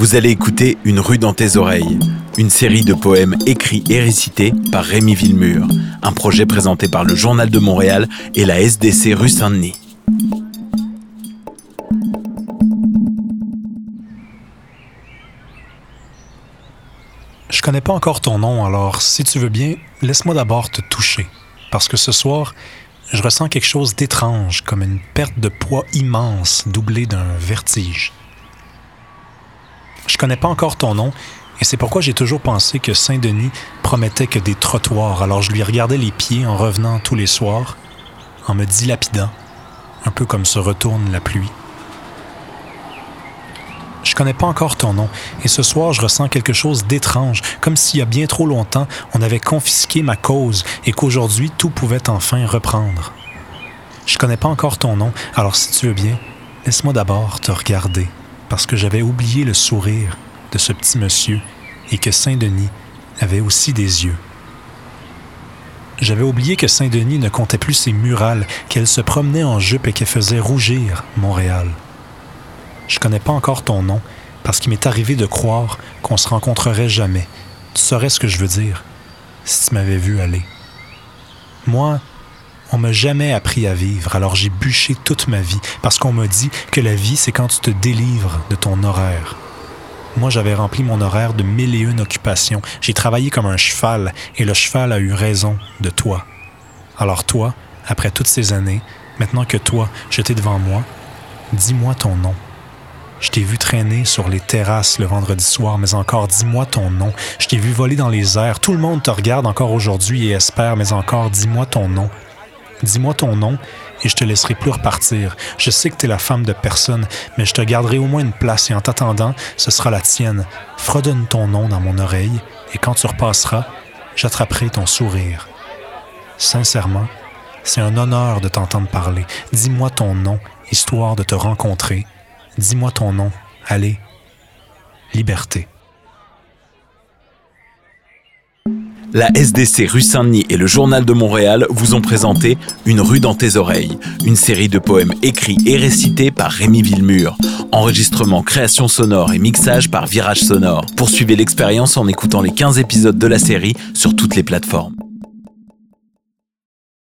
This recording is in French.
Vous allez écouter Une rue dans tes oreilles, une série de poèmes écrits et récités par Rémi Villemur, un projet présenté par le Journal de Montréal et la SDC rue Saint-Denis. Je connais pas encore ton nom, alors si tu veux bien, laisse-moi d'abord te toucher. Parce que ce soir, je ressens quelque chose d'étrange, comme une perte de poids immense doublée d'un vertige. Je connais pas encore ton nom, et c'est pourquoi j'ai toujours pensé que Saint-Denis promettait que des trottoirs, alors je lui regardais les pieds en revenant tous les soirs, en me dilapidant, un peu comme se retourne la pluie. Je connais pas encore ton nom, et ce soir je ressens quelque chose d'étrange, comme s'il y a bien trop longtemps on avait confisqué ma cause et qu'aujourd'hui tout pouvait enfin reprendre. Je connais pas encore ton nom, alors si tu veux bien, laisse-moi d'abord te regarder parce que j'avais oublié le sourire de ce petit monsieur et que Saint-Denis avait aussi des yeux. J'avais oublié que Saint-Denis ne comptait plus ses murales, qu'elle se promenait en jupe et qu'elle faisait rougir Montréal. Je connais pas encore ton nom, parce qu'il m'est arrivé de croire qu'on se rencontrerait jamais. Tu saurais ce que je veux dire, si tu m'avais vu aller. Moi, on m'a jamais appris à vivre, alors j'ai bûché toute ma vie, parce qu'on m'a dit que la vie, c'est quand tu te délivres de ton horaire. Moi, j'avais rempli mon horaire de mille et une occupations. J'ai travaillé comme un cheval, et le cheval a eu raison de toi. Alors toi, après toutes ces années, maintenant que toi, jeté devant moi, dis-moi ton nom. Je t'ai vu traîner sur les terrasses le vendredi soir, mais encore dis-moi ton nom. Je t'ai vu voler dans les airs. Tout le monde te regarde encore aujourd'hui et espère, mais encore dis-moi ton nom. Dis-moi ton nom et je te laisserai plus repartir. Je sais que tu la femme de personne, mais je te garderai au moins une place et en t'attendant, ce sera la tienne. Fredonne ton nom dans mon oreille et quand tu repasseras, j'attraperai ton sourire. Sincèrement, c'est un honneur de t'entendre parler. Dis-moi ton nom, histoire de te rencontrer. Dis-moi ton nom. Allez, liberté. La SDC rue Saint-Denis et le Journal de Montréal vous ont présenté Une rue dans tes oreilles, une série de poèmes écrits et récités par Rémi Villemur. Enregistrement, création sonore et mixage par Virage Sonore. Poursuivez l'expérience en écoutant les 15 épisodes de la série sur toutes les plateformes.